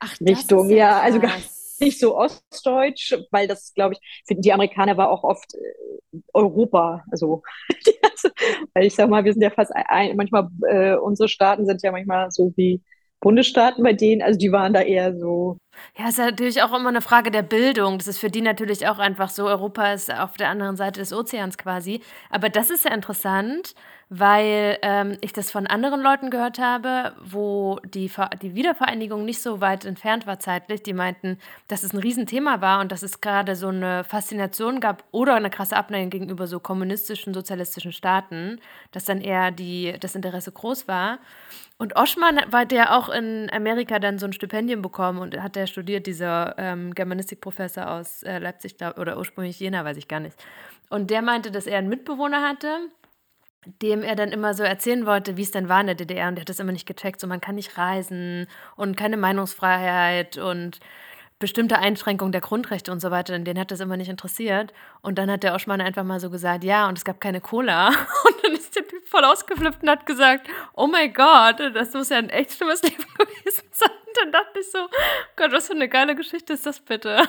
Ach, Richtung. Ja, ja also gar nicht so ostdeutsch, weil das, glaube ich, für die Amerikaner war auch oft äh, Europa. Also, weil ich sag mal, wir sind ja fast ein, manchmal, äh, unsere Staaten sind ja manchmal so wie Bundesstaaten bei denen, also die waren da eher so. Ja, ist natürlich auch immer eine Frage der Bildung. Das ist für die natürlich auch einfach so. Europa ist auf der anderen Seite des Ozeans quasi. Aber das ist ja interessant, weil ähm, ich das von anderen Leuten gehört habe, wo die, die Wiedervereinigung nicht so weit entfernt war zeitlich. Die meinten, dass es ein Riesenthema war und dass es gerade so eine Faszination gab oder eine krasse Abneigung gegenüber so kommunistischen, sozialistischen Staaten, dass dann eher die, das Interesse groß war. Und Oschmann hat ja auch in Amerika dann so ein Stipendium bekommen und hat der studiert, dieser ähm, Germanistikprofessor aus äh, Leipzig glaub, oder ursprünglich Jena, weiß ich gar nicht. Und der meinte, dass er einen Mitbewohner hatte, dem er dann immer so erzählen wollte, wie es denn war in der DDR und der hat das immer nicht gecheckt, so man kann nicht reisen und keine Meinungsfreiheit und bestimmte Einschränkungen der Grundrechte und so weiter, denn den hat das immer nicht interessiert. Und dann hat der Oschmann einfach mal so gesagt, ja, und es gab keine Cola. Und dann ist der Typ voll ausgeflippt und hat gesagt, oh mein Gott, das muss ja ein echt schlimmes Leben gewesen sein. Und dann dachte ich so, Gott, was für eine geile Geschichte ist das bitte?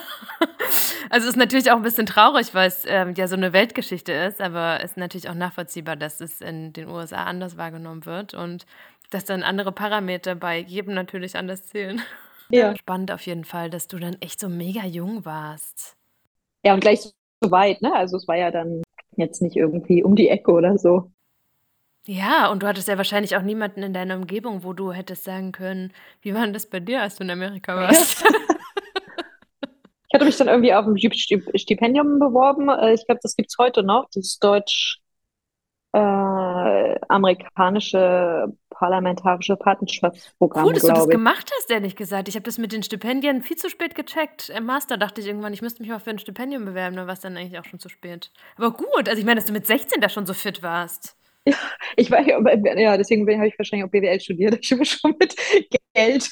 Also es ist natürlich auch ein bisschen traurig, weil es ähm, ja so eine Weltgeschichte ist, aber es ist natürlich auch nachvollziehbar, dass es in den USA anders wahrgenommen wird und dass dann andere Parameter bei jedem natürlich anders zählen. Ja. Spannend auf jeden Fall, dass du dann echt so mega jung warst. Ja, und gleich so weit, ne? Also es war ja dann jetzt nicht irgendwie um die Ecke oder so. Ja, und du hattest ja wahrscheinlich auch niemanden in deiner Umgebung, wo du hättest sagen können, wie war denn das bei dir, als du in Amerika warst? Ja. ich hatte mich dann irgendwie auf ein Stipendium beworben. Äh, ich glaube, das gibt es heute noch, das Deutsch äh, amerikanische parlamentarische Patenschaftsprogramm. Cool, dass du das ich. gemacht hast, ehrlich gesagt. Ich habe das mit den Stipendien viel zu spät gecheckt. Im Master dachte ich irgendwann, ich müsste mich mal für ein Stipendium bewerben, dann war es dann eigentlich auch schon zu spät. Aber gut, also ich meine, dass du mit 16 da schon so fit warst. Ja, ich war ja, deswegen habe ich wahrscheinlich auch BWL studiert. Ich war schon mit Geld.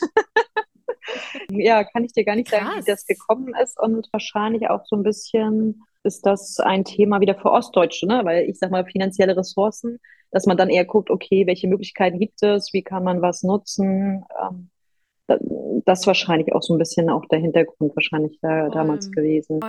Ja, kann ich dir gar nicht Krass. sagen, wie das gekommen ist und wahrscheinlich auch so ein bisschen ist das ein Thema wieder für Ostdeutsche, ne? weil ich sage mal finanzielle Ressourcen, dass man dann eher guckt, okay, welche Möglichkeiten gibt es, wie kann man was nutzen. Ähm, das ist wahrscheinlich auch so ein bisschen auch der Hintergrund wahrscheinlich da, damals gewesen.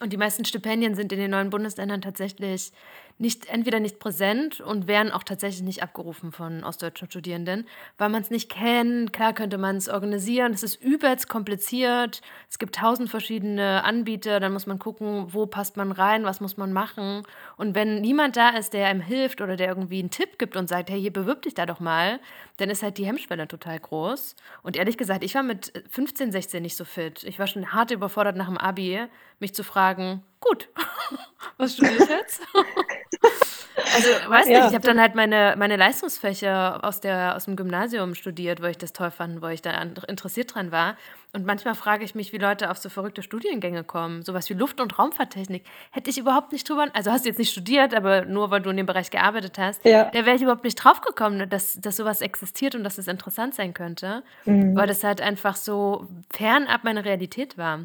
Und die meisten Stipendien sind in den neuen Bundesländern tatsächlich nicht, entweder nicht präsent und werden auch tatsächlich nicht abgerufen von ostdeutschen Studierenden, weil man es nicht kennt. Klar könnte man es organisieren, es ist übelst kompliziert. Es gibt tausend verschiedene Anbieter, dann muss man gucken, wo passt man rein, was muss man machen. Und wenn niemand da ist, der einem hilft oder der irgendwie einen Tipp gibt und sagt, hey, hier bewirb dich da doch mal, dann ist halt die Hemmschwelle total groß. Und ehrlich gesagt, ich war mit 15, 16 nicht so fit. Ich war schon hart überfordert nach dem Abi, mich zu fragen, gut, was studiere ich jetzt? Also, weiß nicht, ich habe dann halt meine, meine Leistungsfächer aus, der, aus dem Gymnasium studiert, weil ich das toll fand, weil ich da interessiert dran war. Und manchmal frage ich mich, wie Leute auf so verrückte Studiengänge kommen. Sowas wie Luft- und Raumfahrttechnik. Hätte ich überhaupt nicht drüber, also hast du jetzt nicht studiert, aber nur weil du in dem Bereich gearbeitet hast, ja. da wäre ich überhaupt nicht drauf gekommen, dass, dass sowas existiert und dass es interessant sein könnte. Mhm. Weil das halt einfach so fernab meiner Realität war.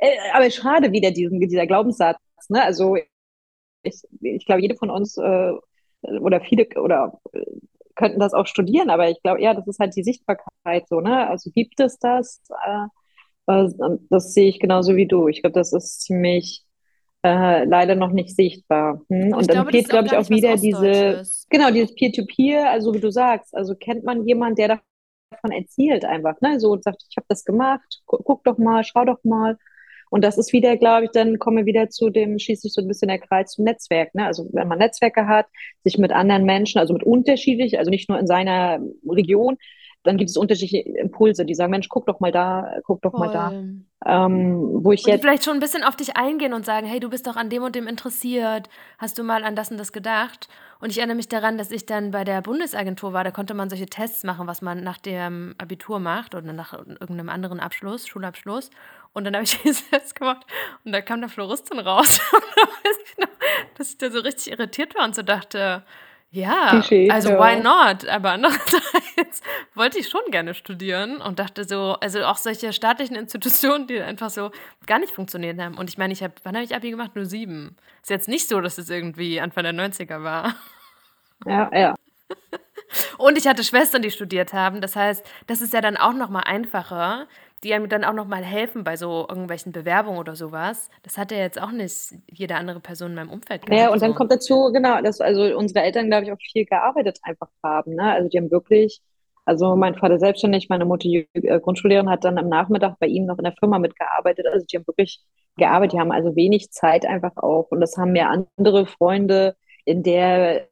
Äh, aber schade wieder diesen, dieser Glaubenssatz. Ne? Also ich, ich glaube, jede von uns äh, oder viele oder äh, könnten das auch studieren, aber ich glaube, ja, das ist halt die Sichtbarkeit so, ne? Also gibt es das? Äh, das sehe ich genauso wie du. Ich glaube, das ist ziemlich äh, leider noch nicht sichtbar. Hm? Und dann glaube, geht, glaube ich, auch wieder diese, genau, dieses Peer-to-Peer, -Peer, also wie du sagst, also kennt man jemanden, der davon erzählt einfach, ne? So und sagt, ich habe das gemacht, guck, guck doch mal, schau doch mal. Und das ist wieder, glaube ich, dann kommen wir wieder zu dem, schließlich so ein bisschen der Kreis zum Netzwerk. Ne? Also wenn man Netzwerke hat, sich mit anderen Menschen, also mit unterschiedlich, also nicht nur in seiner Region, dann gibt es unterschiedliche Impulse, die sagen, Mensch, guck doch mal da, guck doch Voll. mal da. Ähm, wo ich und jetzt vielleicht schon ein bisschen auf dich eingehen und sagen, hey, du bist doch an dem und dem interessiert, hast du mal an das und das gedacht? Und ich erinnere mich daran, dass ich dann bei der Bundesagentur war, da konnte man solche Tests machen, was man nach dem Abitur macht oder nach irgendeinem anderen Abschluss, Schulabschluss. Und dann habe ich diese Tests gemacht und da kam der Floristin raus. und da weiß ich noch, dass ich da so richtig irritiert war und so dachte, ja, Klischee, also ja. why not? Aber andererseits wollte ich schon gerne studieren und dachte so, also auch solche staatlichen Institutionen, die einfach so gar nicht funktioniert haben. Und ich meine, ich habe, wann habe ich Abi gemacht? Nur sieben. Ist jetzt nicht so, dass es irgendwie Anfang der 90er war. Ja, ja. Und ich hatte Schwestern, die studiert haben. Das heißt, das ist ja dann auch noch mal einfacher, die einem dann auch noch mal helfen bei so irgendwelchen Bewerbungen oder sowas. Das hat ja jetzt auch nicht jede andere Person in meinem Umfeld gehabt. Ja, und dann so. kommt dazu, genau, dass also unsere Eltern, glaube ich, auch viel gearbeitet einfach haben. Ne? Also die haben wirklich, also mein Vater selbstständig, meine Mutter äh, Grundschullehrerin hat dann am Nachmittag bei ihm noch in der Firma mitgearbeitet. Also die haben wirklich gearbeitet, die haben also wenig Zeit einfach auch. Und das haben mir andere Freunde in der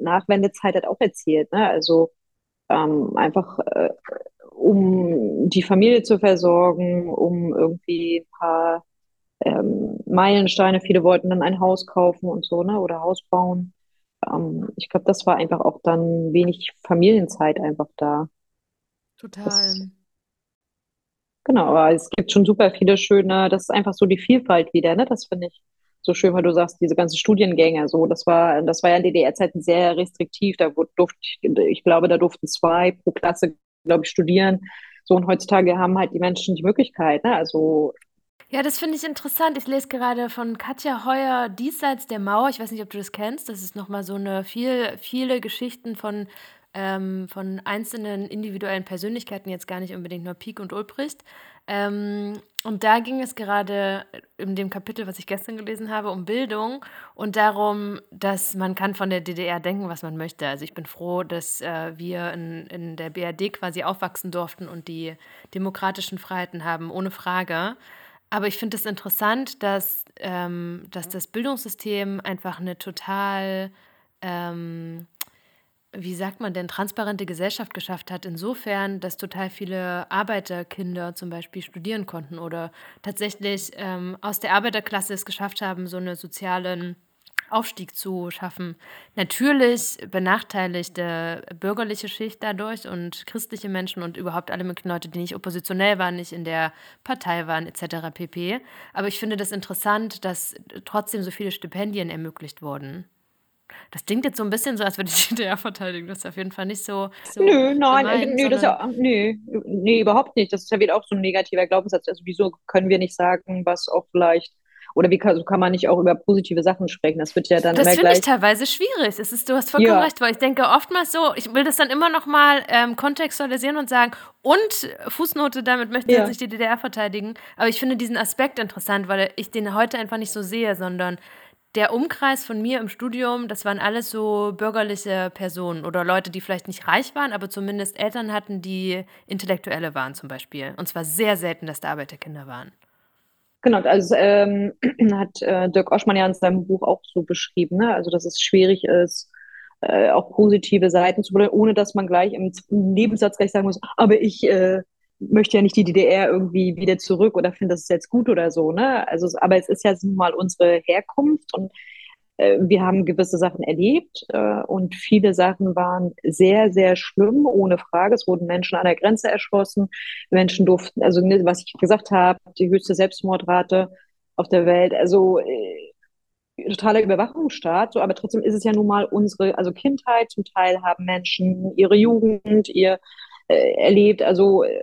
Nachwendezeit halt auch erzählt. Ne? Also ähm, einfach äh, um die Familie zu versorgen, um irgendwie ein paar ähm, Meilensteine. Viele wollten dann ein Haus kaufen und so, ne? Oder Haus bauen. Ähm, ich glaube, das war einfach auch dann wenig Familienzeit einfach da. Total. Das, genau, aber es gibt schon super viele schöne, das ist einfach so die Vielfalt wieder, ne? Das finde ich so schön, weil du sagst, diese ganzen Studiengänge, so, das war, das war ja in DDR-Zeiten sehr restriktiv. Da durfte, ich glaube, da durften zwei pro Klasse, glaube ich, studieren. So, und heutzutage haben halt die Menschen die Möglichkeit, ne? Also ja, das finde ich interessant. Ich lese gerade von Katja Heuer Diesseits der Mauer. Ich weiß nicht, ob du das kennst. Das ist nochmal so eine viel, viele Geschichten von, ähm, von einzelnen individuellen Persönlichkeiten, jetzt gar nicht unbedingt nur Pieck und Ulbricht. Ähm, und da ging es gerade in dem Kapitel, was ich gestern gelesen habe, um Bildung und darum, dass man kann von der DDR denken, was man möchte. Also ich bin froh, dass äh, wir in, in der BRD quasi aufwachsen durften und die demokratischen Freiheiten haben, ohne Frage. Aber ich finde es das interessant, dass, ähm, dass das Bildungssystem einfach eine total ähm, wie sagt man denn, transparente Gesellschaft geschafft hat, insofern, dass total viele Arbeiterkinder zum Beispiel studieren konnten oder tatsächlich ähm, aus der Arbeiterklasse es geschafft haben, so einen sozialen Aufstieg zu schaffen. Natürlich benachteiligte bürgerliche Schicht dadurch und christliche Menschen und überhaupt alle möglichen Leute, die nicht oppositionell waren, nicht in der Partei waren, etc. pp. Aber ich finde das interessant, dass trotzdem so viele Stipendien ermöglicht wurden. Das klingt jetzt so ein bisschen so, als würde ich die DDR verteidigen. Das ist auf jeden Fall nicht so. so nö, nein, gemein, nö, das ja, nö, nö, überhaupt nicht. Das ist ja wieder auch so ein negativer Glaubenssatz. Also, wieso können wir nicht sagen, was auch vielleicht. Oder wie kann, so kann man nicht auch über positive Sachen sprechen? Das wird ja dann das finde ich teilweise schwierig. Es ist, du hast vollkommen ja. recht, weil ich denke oftmals so, ich will das dann immer noch mal ähm, kontextualisieren und sagen, und Fußnote, damit möchte ich ja. jetzt nicht die DDR verteidigen. Aber ich finde diesen Aspekt interessant, weil ich den heute einfach nicht so sehe, sondern der Umkreis von mir im Studium, das waren alles so bürgerliche Personen oder Leute, die vielleicht nicht reich waren, aber zumindest Eltern hatten, die Intellektuelle waren zum Beispiel. Und zwar sehr selten, dass da Arbeiterkinder waren. Genau, also ähm, hat äh, Dirk Oschmann ja in seinem Buch auch so beschrieben, ne? also dass es schwierig ist, äh, auch positive Seiten zu benennen, ohne dass man gleich im Nebensatz gleich sagen muss, aber ich äh, möchte ja nicht die DDR irgendwie wieder zurück oder finde das ist jetzt gut oder so, ne? Also, aber es ist ja nun mal unsere Herkunft und äh, wir haben gewisse Sachen erlebt äh, und viele Sachen waren sehr, sehr schlimm, ohne Frage. Es wurden Menschen an der Grenze erschossen. Menschen durften, also ne, was ich gesagt habe, die höchste Selbstmordrate auf der Welt. Also äh, totaler Überwachungsstaat, so, aber trotzdem ist es ja nun mal unsere, also Kindheit. Zum Teil haben Menschen ihre Jugend, ihr äh, erlebt, also äh,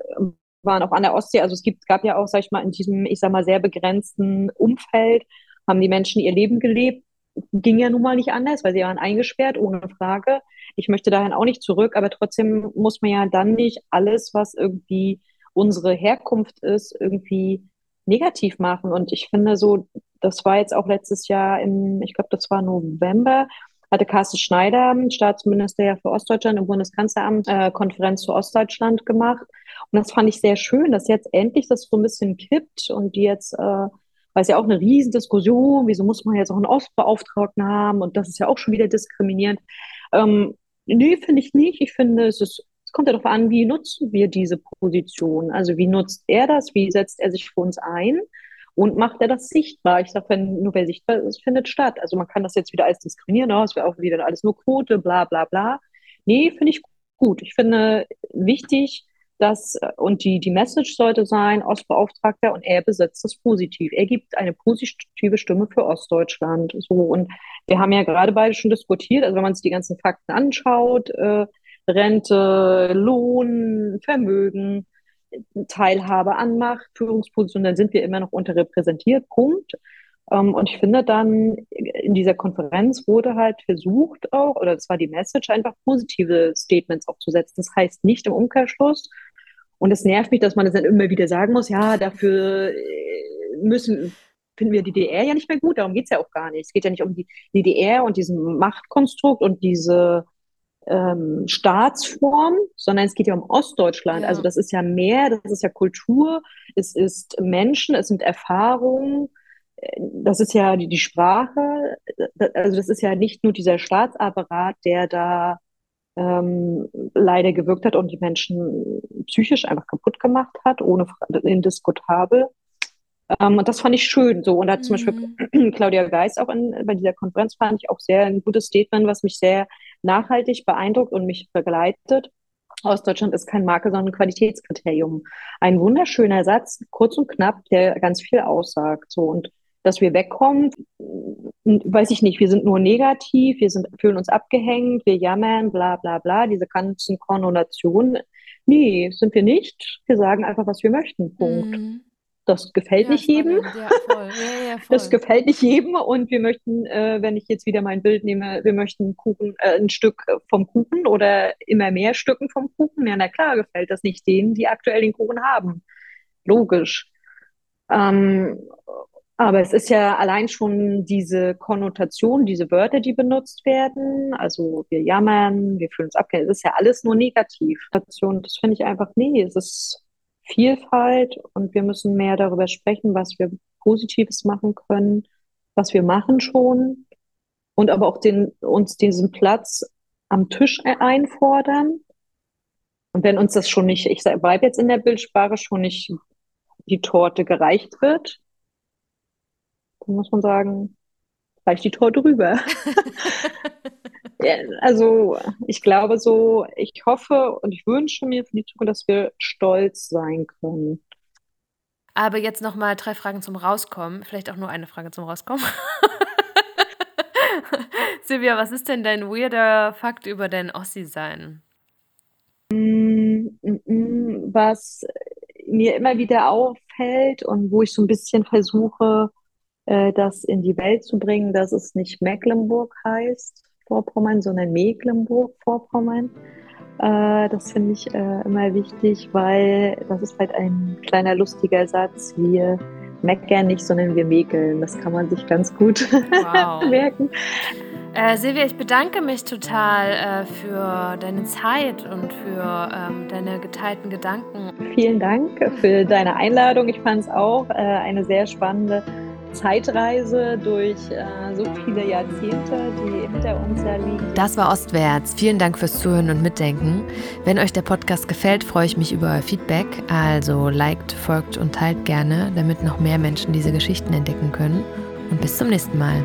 waren auch an der Ostsee. Also es gibt, gab ja auch, sag ich mal, in diesem, ich sag mal, sehr begrenzten Umfeld, haben die Menschen ihr Leben gelebt. Ging ja nun mal nicht anders, weil sie waren eingesperrt, ohne Frage. Ich möchte dahin auch nicht zurück, aber trotzdem muss man ja dann nicht alles, was irgendwie unsere Herkunft ist, irgendwie negativ machen. Und ich finde so, das war jetzt auch letztes Jahr im, ich glaube, das war November, hatte Carsten Schneider, Staatsminister ja für Ostdeutschland im Bundeskanzleramt, äh, Konferenz zu Ostdeutschland gemacht. Und das fand ich sehr schön, dass jetzt endlich das so ein bisschen kippt und die jetzt, äh, weil es ja auch eine Riesendiskussion, wieso muss man jetzt auch einen Ostbeauftragten haben und das ist ja auch schon wieder diskriminierend. Ähm, nee, finde ich nicht. Ich finde, es ist kommt ja darauf an, wie nutzen wir diese Position? Also wie nutzt er das? Wie setzt er sich für uns ein? Und macht er das sichtbar? Ich sage, wenn nur wer sichtbar ist, findet statt. Also man kann das jetzt wieder alles diskriminieren, oh, es wäre auch wieder alles nur Quote, bla bla bla. Nee, finde ich gut. Ich finde wichtig, dass, und die, die Message sollte sein, Ostbeauftragter und er besetzt das positiv. Er gibt eine positive Stimme für Ostdeutschland. So, und wir haben ja gerade beide schon diskutiert, also wenn man sich die ganzen Fakten anschaut, äh, Rente, Lohn, Vermögen, Teilhabe an Macht, Führungspositionen, dann sind wir immer noch unterrepräsentiert. Punkt. Ähm, und ich finde dann, in dieser Konferenz wurde halt versucht auch, oder das war die Message, einfach positive Statements auch zu setzen. Das heißt nicht im Umkehrschluss. Und es nervt mich, dass man das dann immer wieder sagen muss, ja, dafür äh, müssen, finden wir die DDR ja nicht mehr gut, darum geht es ja auch gar nicht. Es geht ja nicht um die DDR und diesen Machtkonstrukt und diese ähm, Staatsform, sondern es geht ja um Ostdeutschland. Ja. Also das ist ja mehr, das ist ja Kultur, es ist Menschen, es sind Erfahrungen, das ist ja die, die Sprache, also das ist ja nicht nur dieser Staatsapparat, der da ähm, leider gewirkt hat und die Menschen psychisch einfach kaputt gemacht hat, ohne indiskutabel. Ähm, und das fand ich schön so. Und da hat zum mhm. Beispiel Claudia Geist auch in, bei dieser Konferenz fand ich auch sehr ein gutes Statement, was mich sehr nachhaltig beeindruckt und mich begleitet. Ostdeutschland ist kein Marke, sondern ein Qualitätskriterium. Ein wunderschöner Satz, kurz und knapp, der ganz viel aussagt. So und dass wir wegkommen, weiß ich nicht, wir sind nur negativ, wir sind, fühlen uns abgehängt, wir jammern, bla bla bla, diese ganzen Konnotationen. Nee, sind wir nicht. Wir sagen einfach, was wir möchten. Punkt. Mhm. Das gefällt ja, nicht jedem. Ja, voll. Ja, das gefällt nicht jedem. Und wir möchten, äh, wenn ich jetzt wieder mein Bild nehme, wir möchten Kuchen, äh, ein Stück vom Kuchen oder immer mehr Stücken vom Kuchen. Ja, na klar, gefällt das nicht denen, die aktuell den Kuchen haben. Logisch. Ähm, aber es ist ja allein schon diese Konnotation, diese Wörter, die benutzt werden. Also wir jammern, wir fühlen uns abgehängt. Es ist ja alles nur negativ. Das finde ich einfach, nee, es ist Vielfalt und wir müssen mehr darüber sprechen, was wir Positives machen können, was wir machen schon und aber auch den, uns diesen Platz am Tisch einfordern. Und wenn uns das schon nicht, ich bleibe jetzt in der Bildsprache, schon nicht die Torte gereicht wird, dann muss man sagen, reicht die Torte rüber. also ich glaube so, ich hoffe und ich wünsche mir für die Zukunft, dass wir stolz sein können. Aber jetzt noch mal drei Fragen zum Rauskommen. Vielleicht auch nur eine Frage zum Rauskommen. Silvia, was ist denn dein weirder Fakt über dein Ossi-Sein? Mm, mm, mm, was mir immer wieder auffällt und wo ich so ein bisschen versuche, äh, das in die Welt zu bringen, dass es nicht Mecklenburg heißt, Vorpommern, sondern Mecklenburg-Vorpommern. Äh, das finde ich äh, immer wichtig, weil das ist halt ein kleiner lustiger Satz. Wir meckern nicht, sondern wir mäkeln. Das kann man sich ganz gut wow. merken. Äh, Silvia, ich bedanke mich total äh, für deine Zeit und für ähm, deine geteilten Gedanken. Vielen Dank für deine Einladung. Ich fand es auch äh, eine sehr spannende Zeitreise durch äh, so viele Jahrzehnte, die hinter uns ja liegen. Das war Ostwärts. Vielen Dank fürs Zuhören und Mitdenken. Wenn euch der Podcast gefällt, freue ich mich über euer Feedback. Also liked, folgt und teilt gerne, damit noch mehr Menschen diese Geschichten entdecken können. Und bis zum nächsten Mal.